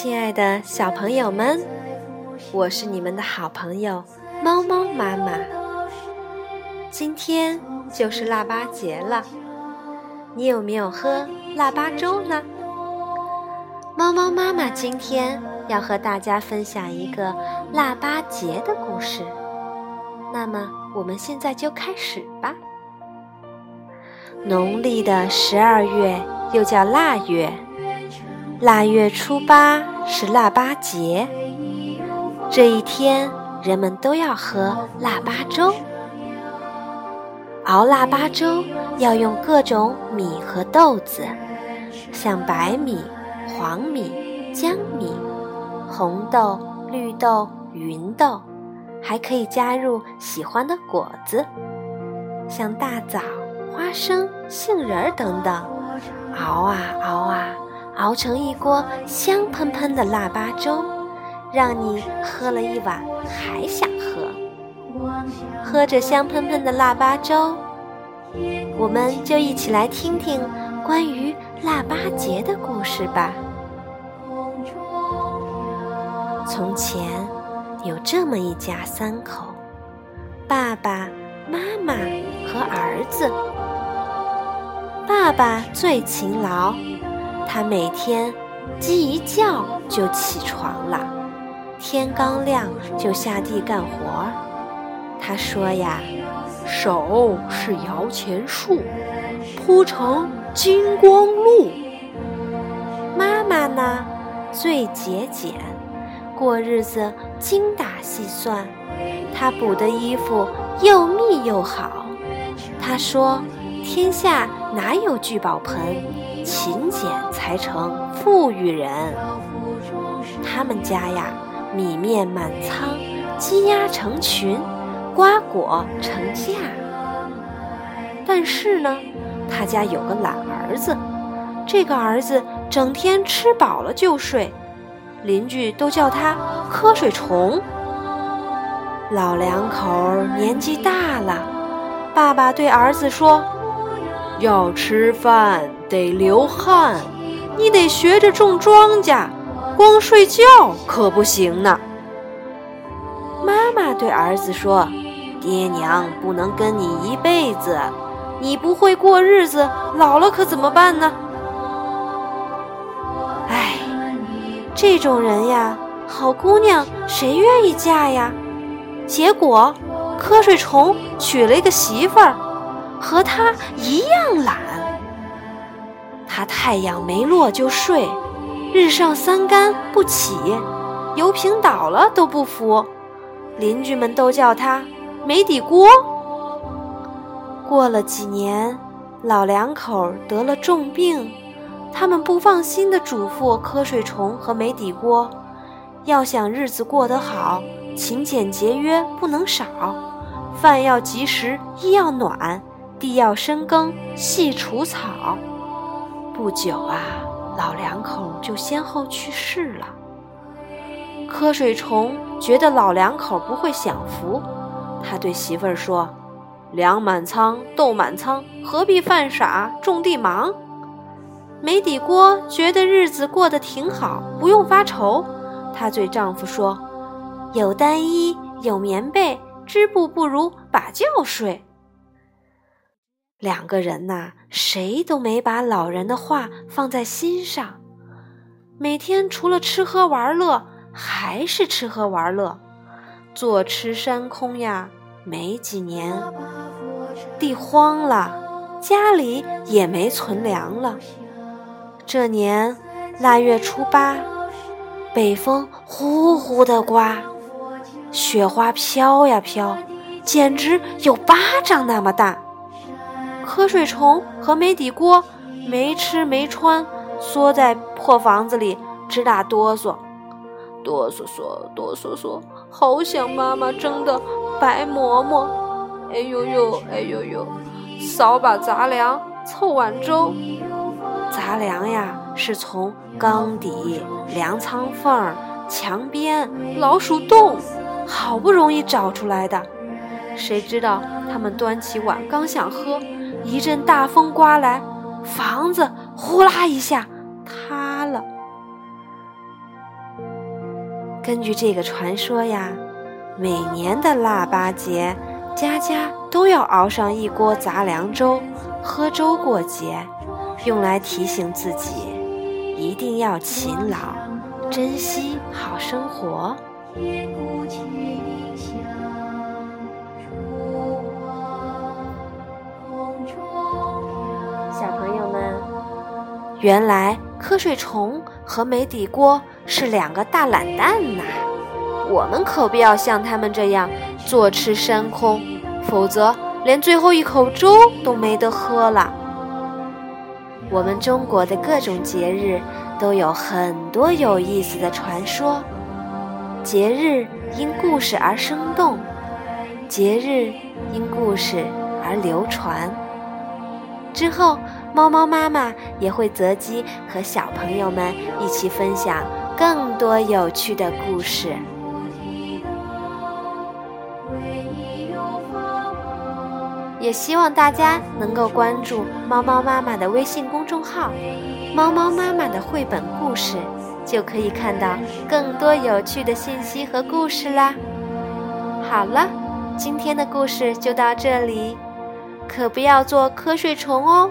亲爱的小朋友们，我是你们的好朋友猫猫妈妈。今天就是腊八节了，你有没有喝腊八粥呢？猫猫妈妈今天要和大家分享一个腊八节的故事。那么，我们现在就开始吧。农历的十二月又叫腊月。腊月初八是腊八节，这一天人们都要喝腊八粥。熬腊八粥要用各种米和豆子，像白米、黄米、江米、红豆、绿豆、芸豆，还可以加入喜欢的果子，像大枣、花生、杏仁儿等等。熬啊熬啊。熬成一锅香喷喷的腊八粥，让你喝了一碗还想喝。喝着香喷喷的腊八粥，我们就一起来听听关于腊八节的故事吧。从前有这么一家三口：爸爸妈妈和儿子。爸爸最勤劳。他每天鸡一叫就起床了，天刚亮就下地干活儿。他说呀：“手是摇钱树，铺成金光路。”妈妈呢，最节俭，过日子精打细算。她补的衣服又密又好。她说：“天下哪有聚宝盆？”勤俭才成富裕人。他们家呀，米面满仓，鸡鸭成群，瓜果成架。但是呢，他家有个懒儿子，这个儿子整天吃饱了就睡，邻居都叫他瞌睡虫。老两口年纪大了，爸爸对儿子说：“要吃饭。”得流汗，你得学着种庄稼，光睡觉可不行呢。妈妈对儿子说：“爹娘不能跟你一辈子，你不会过日子，老了可怎么办呢？”哎，这种人呀，好姑娘谁愿意嫁呀？结果，瞌睡虫娶了一个媳妇儿，和他一样懒。他太阳没落就睡，日上三竿不起，油瓶倒了都不扶，邻居们都叫他没底锅。过了几年，老两口得了重病，他们不放心的嘱咐瞌睡虫和没底锅，要想日子过得好，勤俭节约不能少，饭要及时，衣要暖，地要深耕，细除草。不久啊，老两口就先后去世了。瞌睡虫觉得老两口不会享福，他对媳妇儿说：“粮满仓，豆满仓，何必犯傻种地忙？”没底锅觉得日子过得挺好，不用发愁，她对丈夫说：“有单衣，有棉被，织布不如把觉睡。”两个人呐，谁都没把老人的话放在心上，每天除了吃喝玩乐，还是吃喝玩乐，坐吃山空呀。没几年，地荒了，家里也没存粮了。这年腊月初八，北风呼呼的刮，雪花飘呀飘，简直有巴掌那么大。瞌睡虫和没底锅没吃没穿，缩在破房子里直打哆嗦，哆嗦嗦，哆嗦嗦，好想妈妈蒸的白馍馍。哎呦呦，哎呦呦，扫把杂粮，凑碗粥。杂粮呀，是从缸底、粮仓缝、墙边、老鼠洞，好不容易找出来的。谁知道他们端起碗刚想喝。一阵大风刮来，房子呼啦一下塌了。根据这个传说呀，每年的腊八节，家家都要熬上一锅杂粮粥，喝粥过节，用来提醒自己一定要勤劳，珍惜好生活。小原来瞌睡虫和煤底锅是两个大懒蛋呐！我们可不要像他们这样坐吃山空，否则连最后一口粥都没得喝了。我们中国的各种节日都有很多有意思的传说，节日因故事而生动，节日因故事而流传。之后，猫猫妈妈也会择机和小朋友们一起分享更多有趣的故事。也希望大家能够关注猫猫妈妈的微信公众号“猫猫妈妈的绘本故事”，就可以看到更多有趣的信息和故事啦。好了，今天的故事就到这里。可不要做瞌睡虫哦，